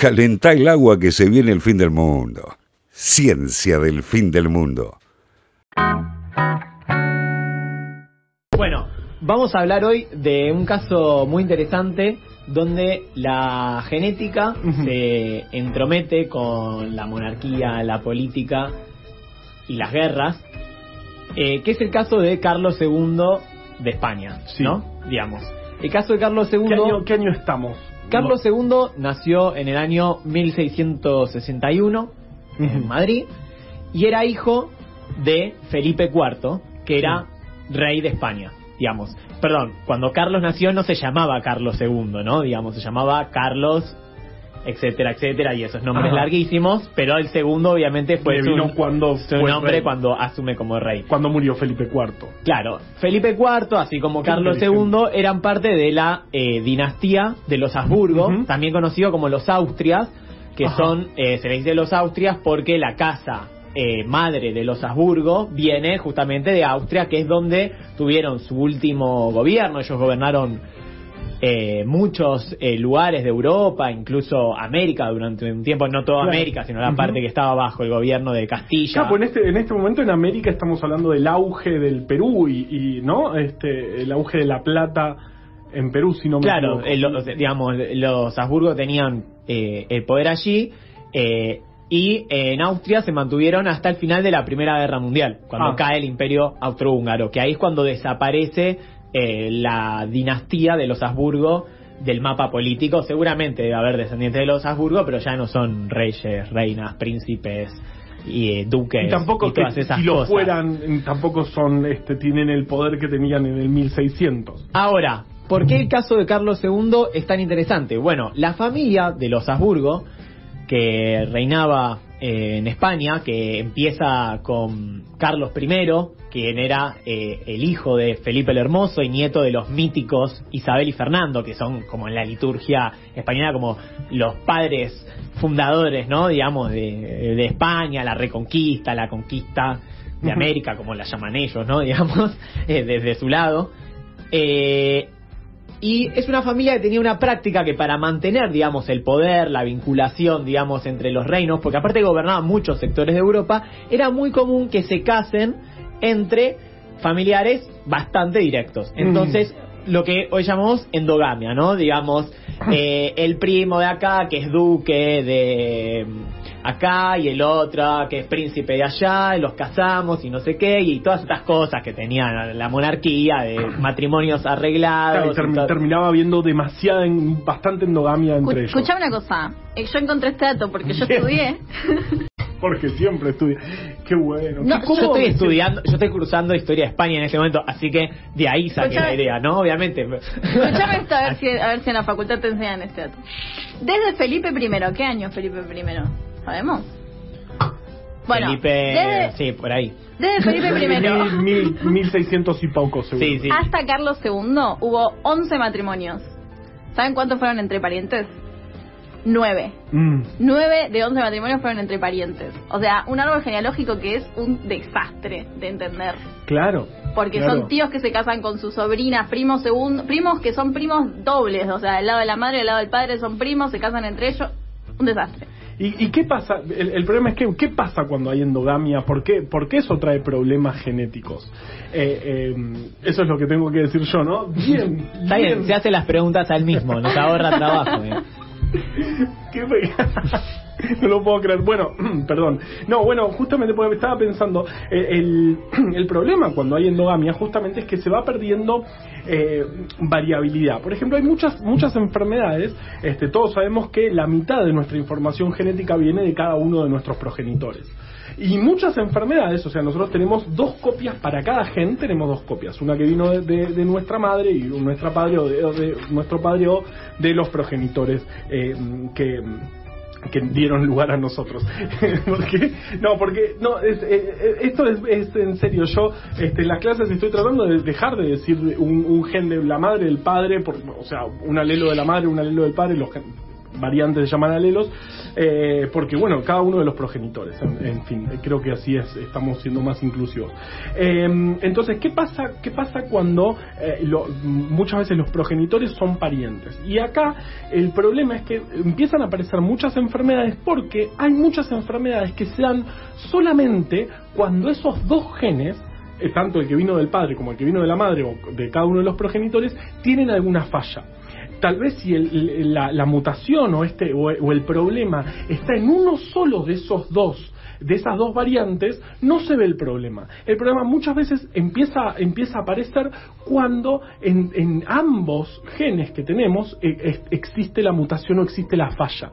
Calentá el agua que se viene el fin del mundo. Ciencia del fin del mundo. Bueno, vamos a hablar hoy de un caso muy interesante donde la genética se entromete con la monarquía, la política y las guerras, eh, que es el caso de Carlos II de España, ¿no? Digamos. El caso de Carlos II... ¿Qué año, qué año estamos? Carlos II nació en el año 1661 en Madrid y era hijo de Felipe IV, que era rey de España, digamos. Perdón, cuando Carlos nació no se llamaba Carlos II, ¿no? Digamos, se llamaba Carlos etcétera, etcétera, y esos nombres Ajá. larguísimos, pero el segundo obviamente fue Le su, cuando su nombre rey. cuando asume como rey. Cuando murió Felipe IV. Claro, Felipe IV, así como Carlos. II, eran parte de la eh, dinastía de los Habsburgo, también conocido como los Austrias, que Ajá. son, eh, se les dice los Austrias porque la casa eh, madre de los Habsburgo viene justamente de Austria, que es donde tuvieron su último gobierno. Ellos gobernaron eh, muchos eh, lugares de Europa, incluso América durante un tiempo, no toda Claro. América, sino la parte que estaba bajo el gobierno de Castilla. Claro, pues en este, en este momento en América estamos hablando del auge del Perú y, y, ¿no? Este, el auge de la plata en Perú, si no me Claro, equivoco. eh, los, digamos, los Habsburgo tenían eh, el poder allí eh, y en Austria se mantuvieron hasta el final de la Primera Guerra Mundial, cuando Ah. cae el Imperio Austrohúngaro, que ahí es cuando desaparece eh, la dinastía de los Habsburgo del mapa político. Seguramente debe haber descendientes de los Habsburgo, pero ya no son reyes, reinas, príncipes y eh, duques y tampoco y que todas esas si lo cosas. fueran, tampoco son, este, tienen el poder que tenían en el 1600. Ahora, ¿por qué el caso de Carlos II es tan interesante? Bueno, la familia de los Habsburgo, que reinaba eh, en España, que empieza con Carlos I, quien era eh, el hijo de Felipe el Hermoso y nieto de los míticos Isabel y Fernando, que son como en la liturgia española como los padres fundadores, ¿no? Digamos, de, de España, la reconquista, la conquista de. América, como la llaman ellos, ¿no? Digamos, eh, desde su lado. Eh, y es una familia que tenía una práctica que para mantener, digamos, el poder, la vinculación, digamos, entre los reinos, porque aparte gobernaban muchos sectores de Europa, era muy común que se casen entre familiares bastante directos. Entonces, lo que hoy llamamos endogamia, ¿no? Digamos, eh, el primo de acá, que es duque de mm, acá, y el otro, que es príncipe de allá, y los casamos y no sé qué, y todas estas cosas que tenía la monarquía, de matrimonios arreglados. Claro, y termi- y todo. terminaba habiendo demasiada, en- bastante endogamia entre ellos. Escuchame una cosa, eh, yo encontré este dato porque yo Bien. estudié. Porque siempre estudia. Qué bueno. No, Qué Yo estoy estudiando, yo estoy cursando historia de España en este momento, así que de ahí saqué la idea, ¿no? Obviamente. Escuchame esto a ver, si, a ver si en la facultad te enseñan este dato. Desde Felipe I, ¿qué año Felipe I? ¿Sabemos? Bueno, Felipe, desde, sí, por ahí. desde Felipe I mil, mil seiscientos y poco, seguro. Sí, sí. hasta Carlos II hubo 11 matrimonios. ¿Saben cuántos fueron entre parientes? 9. Mm. 9 de 11 matrimonios fueron entre parientes. O sea, un árbol genealógico que es un desastre de entender. Claro. Porque claro. son tíos que se casan con sus sobrinas, primos segundos, primos que son primos dobles, o sea, del lado de la madre y del lado del padre son primos, se casan entre ellos, un desastre. ¿Y, y qué pasa? El, el problema es que, ¿qué pasa cuando hay endogamia? ¿Por qué? Porque eso trae problemas genéticos. Eh, eh, eso es lo que tengo que decir yo, ¿no? Bien, Está bien, bien. se hace las preguntas al mismo, nos ahorra trabajo. ¿eh? Qué fe- no lo puedo creer. Bueno, perdón. No, bueno, justamente porque estaba pensando, eh, el, el problema cuando hay endogamia justamente es que se va perdiendo eh, variabilidad. Por ejemplo, hay muchas muchas enfermedades, este, todos sabemos que la mitad de nuestra información genética viene de cada uno de nuestros progenitores. Y muchas enfermedades, o sea, nosotros tenemos dos copias para cada gen, tenemos dos copias, una que vino de, de- nuestra madre y nuestra padre o de, o de nuestro padre o de los progenitores eh, que que dieron lugar a nosotros. porque, no, porque no, es, eh, eh, esto es, es en serio. Yo este, en las clases estoy tratando de dejar de decir un, gen de la madre, del padre, por, o sea, un alelo de la madre, un alelo del padre, los gen- variantes se llaman alelos, eh, porque bueno, cada uno de los progenitores, en, fin, creo que así es, estamos siendo más inclusivos. Eh, entonces, ¿qué pasa, qué pasa cuando eh, lo- muchas veces los progenitores son parientes? Y acá el problema es que empiezan a aparecer muchas enfermedades porque hay muchas enfermedades que se dan solamente cuando esos dos genes eh, tanto el que vino del padre como el que vino de la madre o de cada uno de los progenitores, tienen alguna falla. Tal vez si el- la, la mutación o, este, o el problema está en uno solo de esos dos, de esas dos variantes, no se ve el problema. El problema muchas veces empieza, empieza a aparecer cuando en, ambos genes que tenemos eh, existe la mutación o existe la falla.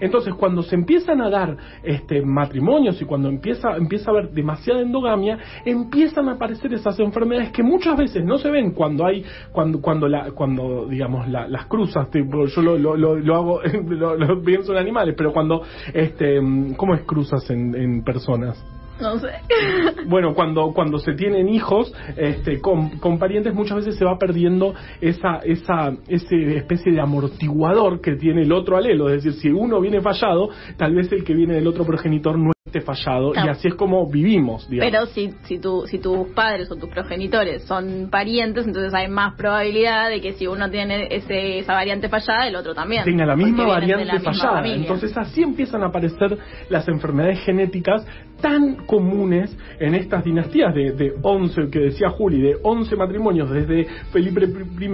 Entonces, cuando se empiezan a dar este, matrimonios y cuando empieza, empieza a haber demasiada endogamia, empiezan a aparecer esas enfermedades que muchas veces no se ven cuando hay, cuando, cuando, la, cuando digamos, la- las cruzas, tipo, yo lo, lo, hago, lo pienso en animales, pero cuando, este, ¿cómo es cruzas en, en personas? No sé. Bueno, cuando, cuando se tienen hijos este, con, con parientes, muchas veces se va perdiendo esa, esa, ese especie de amortiguador que tiene el otro alelo. Es decir, si uno viene fallado, tal vez el que viene del otro progenitor no esté fallado. Y así es como vivimos, digamos. Pero si, si, tu, si tus padres o tus progenitores son parientes, entonces hay más probabilidad de que si uno tiene ese, esa variante fallada, el otro también. tenga la misma variante la fallada. Entonces así empiezan a aparecer las enfermedades genéticas tan comunes en estas dinastías de, de 11, que decía Juli, de 11 matrimonios desde Felipe I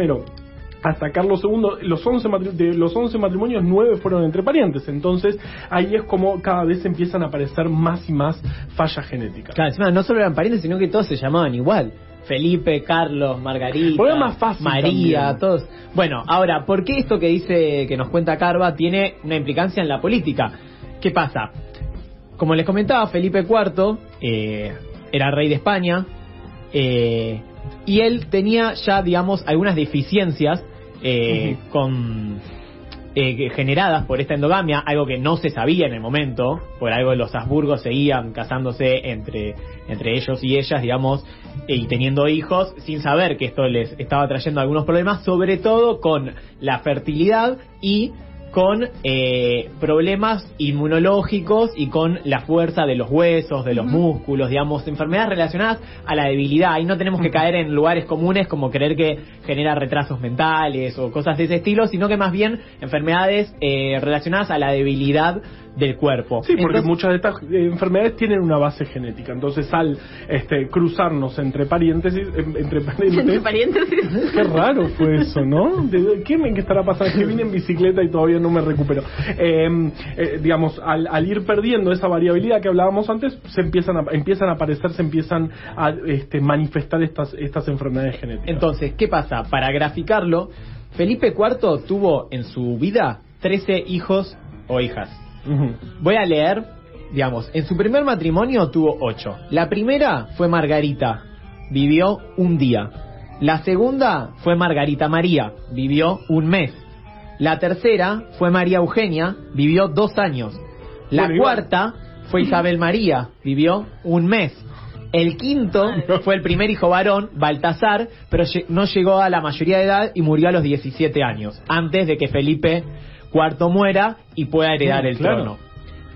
hasta Carlos II, los 11 matri- de los 11 matrimonios, 9 fueron entre parientes. Entonces ahí es como cada vez empiezan a aparecer más y más fallas genéticas. Claro, encima no solo eran parientes, sino que todos se llamaban igual. Felipe, Carlos, Margarita, más fácil María, también. todos. Bueno, ahora, ¿por qué esto que dice, que nos cuenta Carva, tiene una implicancia en la política? ¿Qué pasa? Como les comentaba, Felipe IV eh, era rey de España eh, y él tenía ya, digamos, algunas deficiencias eh, con eh, generadas por esta endogamia, algo que no se sabía en el momento, por algo los Habsburgos seguían casándose entre, entre ellos y ellas, digamos, y teniendo hijos, sin saber que esto les estaba trayendo algunos problemas, sobre todo con la fertilidad y con eh, problemas inmunológicos y con la fuerza de los huesos, de los músculos, digamos, enfermedades relacionadas a la debilidad. Y no tenemos que caer en lugares comunes como creer que genera retrasos mentales o cosas de ese estilo, sino que más bien enfermedades eh, relacionadas a la debilidad del cuerpo. Sí, porque Entonces- muchas de estas eh, enfermedades tienen una base genética. Entonces, al este, cruzarnos entre parientes, entre Entre paréntesis. Qué raro fue eso, ¿no? ¿De, ¿Qué me qué estará pasando? Es que vine en bicicleta y todavía no me recupero. Eh, eh, digamos, al, al ir perdiendo esa variabilidad que hablábamos antes, se empiezan a, empiezan a aparecer, se empiezan a este, manifestar estas, estas enfermedades genéticas. Entonces, ¿qué pasa? Para graficarlo, Felipe IV tuvo en su vida 13 hijos o hijas. Voy a leer, digamos, en su primer matrimonio tuvo 8. La primera fue Margarita, vivió un día. La segunda fue Margarita María, vivió un mes. La tercera fue María Eugenia, vivió dos años. La Bueno, cuarta fue Isabel María, vivió un mes. El quinto fue el primer hijo varón, Baltasar, pero no llegó a la mayoría de edad y murió a los 17 años, antes de que Felipe IV muera y pueda heredar Mm, el claro. trono.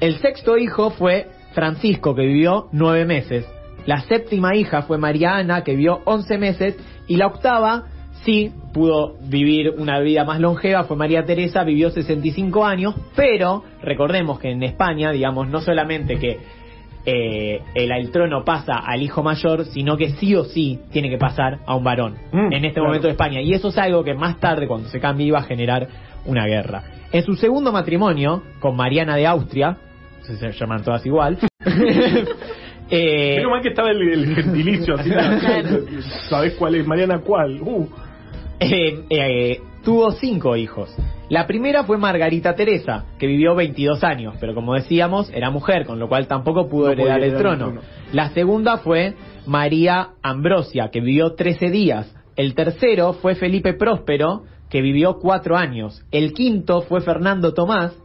El sexto hijo fue Francisco, que vivió nueve meses. La séptima hija fue María Ana, que vivió 11 meses. Y la octava, sí, pudo vivir una vida más longeva, fue María Teresa, vivió 65 años. Pero recordemos que en España, digamos, no solamente que eh, el, el trono pasa al hijo mayor, sino que sí o sí tiene que pasar a un varón Mm, en este claro. momento de España. Y eso es algo que más tarde, cuando se cambie, iba a generar una guerra. En su segundo matrimonio, con Mariana de Austria, se llaman todas igual, eh, Menos mal que estaba el, el gentilicio, así. ¿Sabés cuál es? Mariana, ¿cuál? Uh, eh, eh, tuvo cinco hijos. La primera fue Margarita Teresa, que vivió 22 años, pero como decíamos, era mujer, con lo cual tampoco pudo No heredar el trono. trono. La segunda fue María Ambrosia, que vivió 13 días. El tercero fue Felipe Próspero, que vivió cuatro años. El quinto fue Fernando Tomás,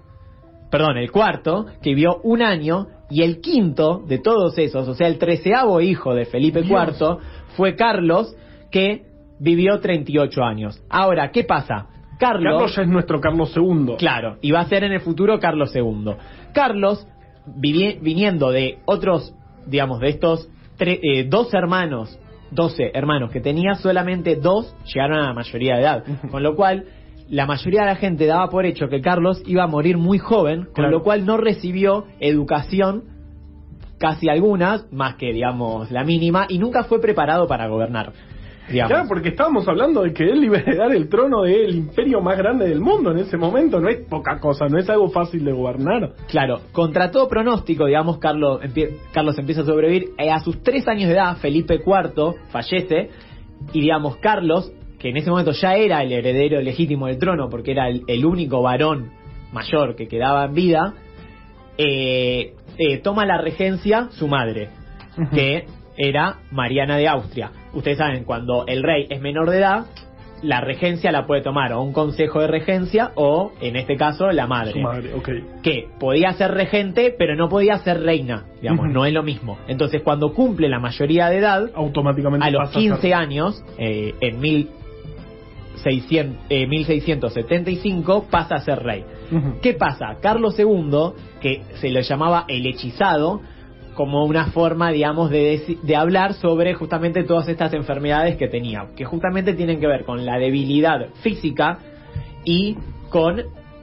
perdón, el cuarto, que vivió un año, y el quinto de todos esos, o sea, el treceavo hijo de Felipe Dios. IV, fue Carlos, que vivió 38 años. Ahora, ¿qué pasa? Carlos, Carlos ya es nuestro Carlos II. Claro, y va a ser en el futuro Carlos II. Carlos, viniendo de otros, digamos, de estos tre- eh, dos hermanos, 12 hermanos que tenía, solamente dos llegaron a la mayoría de edad. Con lo cual, la mayoría de la gente daba por hecho que Carlos iba a morir muy joven, con Claro. lo cual no recibió educación, casi algunas, más que, digamos, la mínima, y nunca fue preparado para gobernar. Digamos. Claro, porque estábamos hablando de que él iba a heredar el trono del imperio más grande del mundo en ese momento. No es poca cosa, no es algo fácil de gobernar. Claro, contra todo pronóstico, digamos, Carlos, empie- Carlos empieza a sobrevivir. Eh, a sus tres años de edad, Felipe IV fallece. Y digamos, Carlos, que en ese momento ya era el heredero legítimo del trono, porque era el, el único varón mayor que quedaba en vida, eh, eh, toma la regencia su madre, que era Mariana de Austria. Ustedes saben, cuando el rey es menor de edad, la regencia la puede tomar o un consejo de regencia o, en este caso, la madre Su madre, ok. que podía ser regente, pero no podía ser reina, digamos, no es lo mismo. Entonces, cuando cumple la mayoría de edad, Automáticamente a los pasa a 15 ser- años, eh, en 1600, eh, 1675, pasa a ser rey. ¿Qué pasa? Carlos II, que se lo llamaba el hechizado, como una forma, digamos, de, de hablar sobre justamente todas estas enfermedades que tenía, que justamente tienen que ver con la debilidad física y con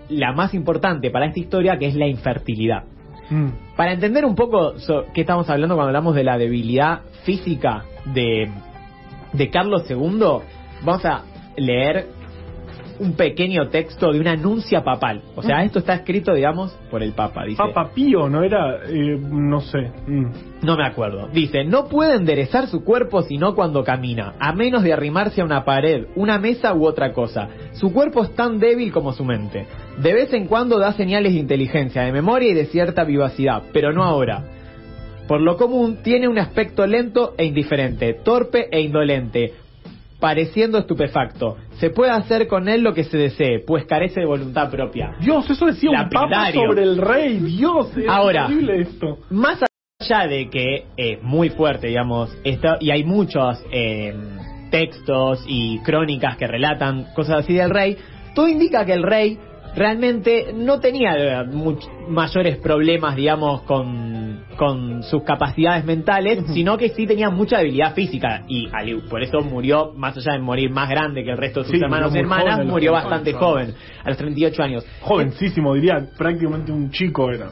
la más importante para esta historia, que es la infertilidad. Mm. Para entender un poco so- qué estamos hablando cuando hablamos de la debilidad física de, de Carlos II, vamos a leer un pequeño texto de una anuncia papal. O sea, esto está escrito, digamos, por el Papa. Dice, Papa Pío, ¿no era? Eh, no sé. Mm. no me acuerdo. Dice, no puede enderezar su cuerpo sino cuando camina, a menos de arrimarse a una pared, una mesa u otra cosa. Su cuerpo es tan débil como su mente. De vez en cuando da señales de inteligencia, de memoria y de cierta vivacidad, pero no ahora. Por lo común, tiene un aspecto lento e indiferente, torpe e indolente, pareciendo estupefacto. Se puede hacer con él lo que se desee, pues carece de voluntad propia. Dios, eso decía un papa sobre el rey. Dios, es Ahora. terrible esto. Más allá de que es muy fuerte, digamos, esto, y hay muchos eh, textos y crónicas que relatan cosas así del rey, todo indica que el rey realmente no tenía eh, much- mayores problemas, digamos, con, con sus capacidades mentales, sino que sí tenía mucha debilidad física y por eso murió, más allá de morir más grande que el resto de sus Sí, hermanos y joven hermanas, murió 38 bastante joven, a los 38 años. Jovencísimo, diría, prácticamente un chico era.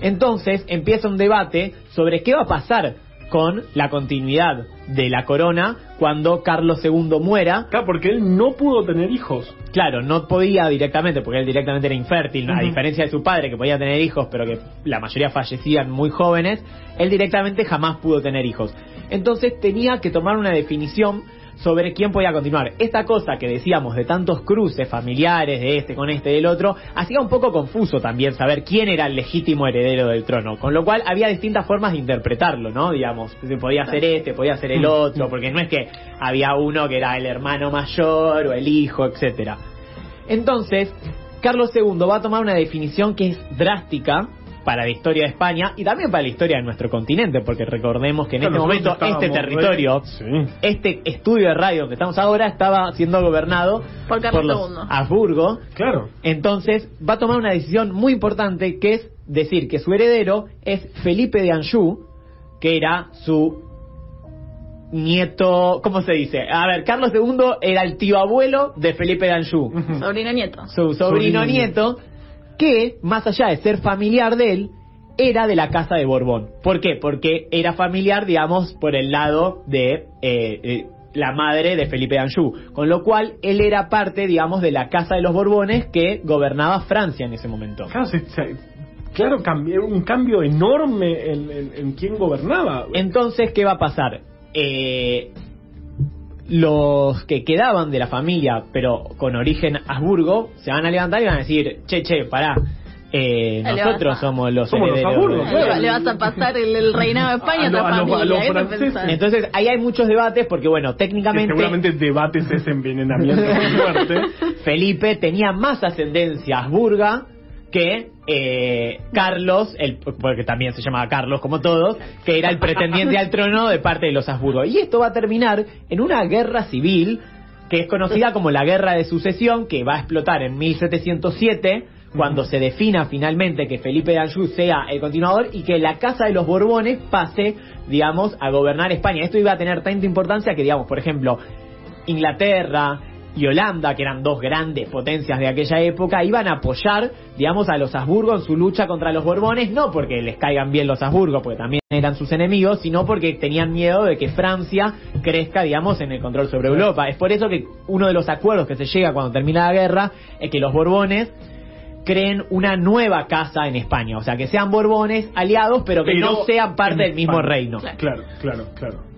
Entonces empieza un debate sobre qué va a pasar con la continuidad de la corona cuando Carlos II muera. Claro, porque él no pudo tener hijos. Claro, no podía directamente, porque él directamente era infértil, a diferencia de su padre que podía tener hijos, pero que la mayoría fallecían muy jóvenes, él directamente jamás pudo tener hijos. Entonces tenía que tomar una definición sobre quién podía continuar. Esta cosa que decíamos de tantos cruces familiares, de este con este del otro, hacía un poco confuso también saber quién era el legítimo heredero del trono, con lo cual había distintas formas de interpretarlo, ¿no? Digamos, se podía ser este, podía ser el otro, porque no es que había uno que era el hermano mayor o el hijo, etcétera. Entonces, Carlos II va a tomar una definición que es drástica para la historia de España y también para la historia de nuestro continente, porque recordemos que en Claro, este momento este territorio, Sí. este estudio de radio donde estamos ahora estaba siendo gobernado Por Carlos los II. Habsburgo. Claro. Entonces va a tomar una decisión muy importante que es decir que su heredero es Felipe de Anjou, que era su nieto, ¿cómo se dice? A ver, Carlos II era el tío abuelo de Felipe de Anjou. Sobrino nieto. su sobrino Sobrino nieto, que más allá de ser familiar de él, era de la casa de Borbón. ¿Por qué? Porque era familiar, digamos, por el lado de eh, eh, la madre de Felipe de Anjou. Con lo cual, él era parte, digamos, de la casa de los Borbones que gobernaba Francia en ese momento. Claro, se- se- claro, cambió, un cambio enorme en, en, en quién gobernaba. Entonces, ¿qué va a pasar? Eh, los que quedaban de la familia, pero con origen Habsburgo, se van a levantar y van a decir, che, che, pará, eh, nosotros a- somos los Somos herederos. Claro. Le, le vas a pasar el, el reinado de España a, A otra a a familia. los ¿qué te franceses. pensás? Entonces, ahí hay muchos debates porque, bueno, Que técnicamente seguramente debates ese envenenamiento muy fuerte. Felipe tenía más ascendencia habsburga que eh, Carlos, el, porque también se llamaba Carlos como todos, que era el pretendiente al trono de parte de los Habsburgo. Y esto va a terminar en una guerra civil que es conocida como la Guerra de Sucesión, que va a explotar en 1707, cuando se defina finalmente que Felipe de Anjou sea el continuador y que la Casa de los Borbones pase, digamos, a gobernar España. Esto iba a tener tanta importancia que, digamos, por ejemplo, Inglaterra, y Holanda, que eran dos grandes potencias de aquella época, iban a apoyar, digamos, a los Habsburgo en su lucha contra los Borbones, no porque les caigan bien los Habsburgo, porque también eran sus enemigos, sino porque tenían miedo de que Francia crezca, digamos, en el control sobre Europa. Es por eso que uno de los acuerdos que se llega cuando termina la guerra es que los Borbones creen una nueva casa en España, o sea, que sean Borbones aliados, pero que no sean parte del mismo reino. Claro, claro, claro.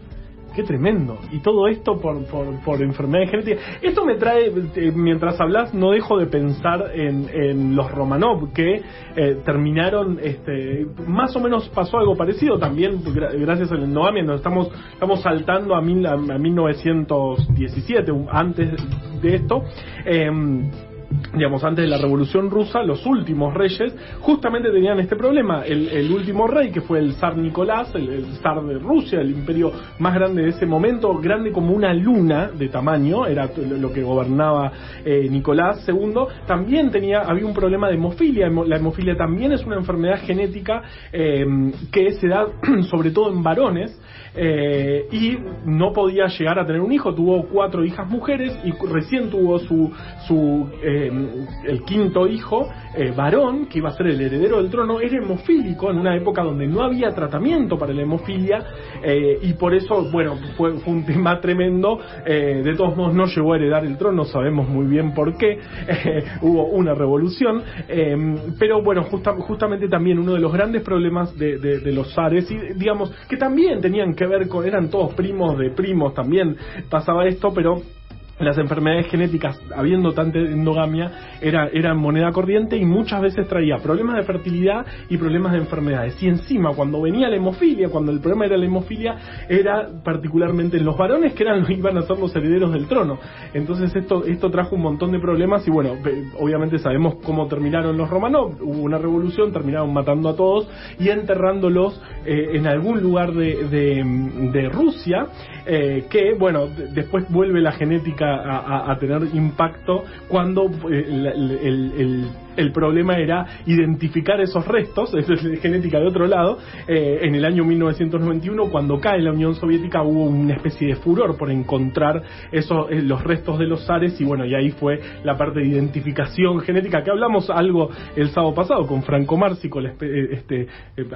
Qué tremendo. Y todo esto por, por, enfermedades genéticas. Esto me trae, eh, mientras hablas, no dejo de pensar en, en los Romanov, que eh, terminaron, este, más o menos pasó algo parecido también, gracias al endogamia, nos estamos, estamos saltando a, mil, a, 1917, antes de esto. Eh, digamos, antes de la Revolución Rusa, los últimos reyes justamente tenían este problema. El, último rey, que fue el zar Nicolás, el, zar de Rusia, el imperio más grande de ese momento, grande como una luna de tamaño, era lo que gobernaba eh, Nicolás II, también tenía, había un problema de hemofilia. La hemofilia también es una enfermedad genética eh, que se da sobre todo en varones eh, y no podía llegar a tener un hijo. Tuvo cuatro hijas mujeres y recién tuvo su, su el quinto hijo, eh, varón, que iba a ser el heredero del trono, era hemofílico en una época donde no había tratamiento para la hemofilia eh, y por eso, bueno, fue, un tema tremendo. Eh, de todos modos, no llegó a heredar el trono, sabemos muy bien por qué. hubo una revolución, pero bueno, justamente también uno de los grandes problemas de, de los zares, y digamos, que también tenían que ver con, eran todos primos de primos, también pasaba esto, pero las enfermedades genéticas, habiendo tanta endogamia, era, eran moneda corriente y muchas veces traía problemas de fertilidad y problemas de enfermedades. Y encima, cuando venía la hemofilia, cuando el problema era la hemofilia, era particularmente en los varones que eran iban a ser los herederos del trono. Entonces esto, esto trajo un montón de problemas y bueno, obviamente sabemos cómo terminaron los romanos, hubo una revolución, terminaron matando a todos y enterrándolos eh, en algún lugar de, de, Rusia, eh, que bueno, después vuelve la genética a, tener impacto cuando eh, el, el problema era identificar esos restos, eso es genética de otro lado. Eh, en el año 1991, cuando cae la Unión Soviética, hubo una especie de furor por encontrar esos, eh, los restos de los zares y bueno, y ahí fue la parte de identificación genética, que hablamos algo el sábado pasado con Franco Márcico, eh, este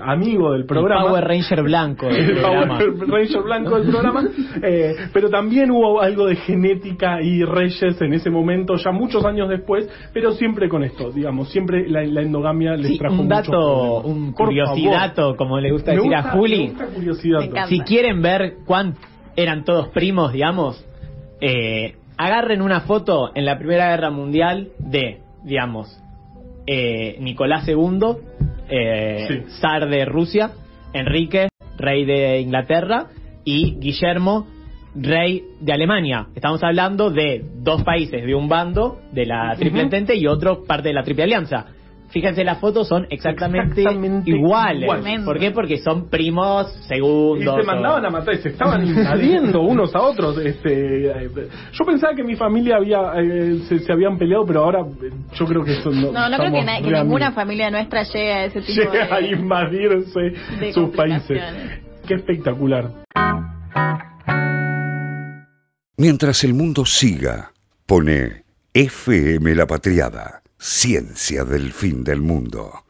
amigo del programa. El Power Ranger blanco del programa. Power Ranger blanco del programa. pero también hubo algo de genética y reyes en ese momento, ya muchos años después, pero siempre con esto, digamos siempre la, endogamia les trajo un dato, un curiosidato, como le gusta decir a Juli. Si quieren ver cuántos eran todos primos, digamos, eh, agarren una foto en la Primera Guerra Mundial de, digamos, eh, Nicolás II, eh, zar de Rusia, Enrique, rey de Inglaterra, y Guillermo, rey de Alemania. Estamos hablando de dos países de un bando de la Triple Entente y otro parte de la Triple Alianza. Fíjense, las fotos son exactamente, iguales. ¿Por qué? Porque son primos segundos. Y se mandaban a matar, se estaban invadiendo unos a otros. Este, eh, yo pensaba que mi familia había eh, se, habían peleado, pero ahora eh, yo creo que eso no. No, no creo que, ninguna familia nuestra llegue a ese tipo Llega a invadirse sus países. Qué espectacular. Mientras el mundo siga, pone FM La Patriada, ciencia del fin del mundo.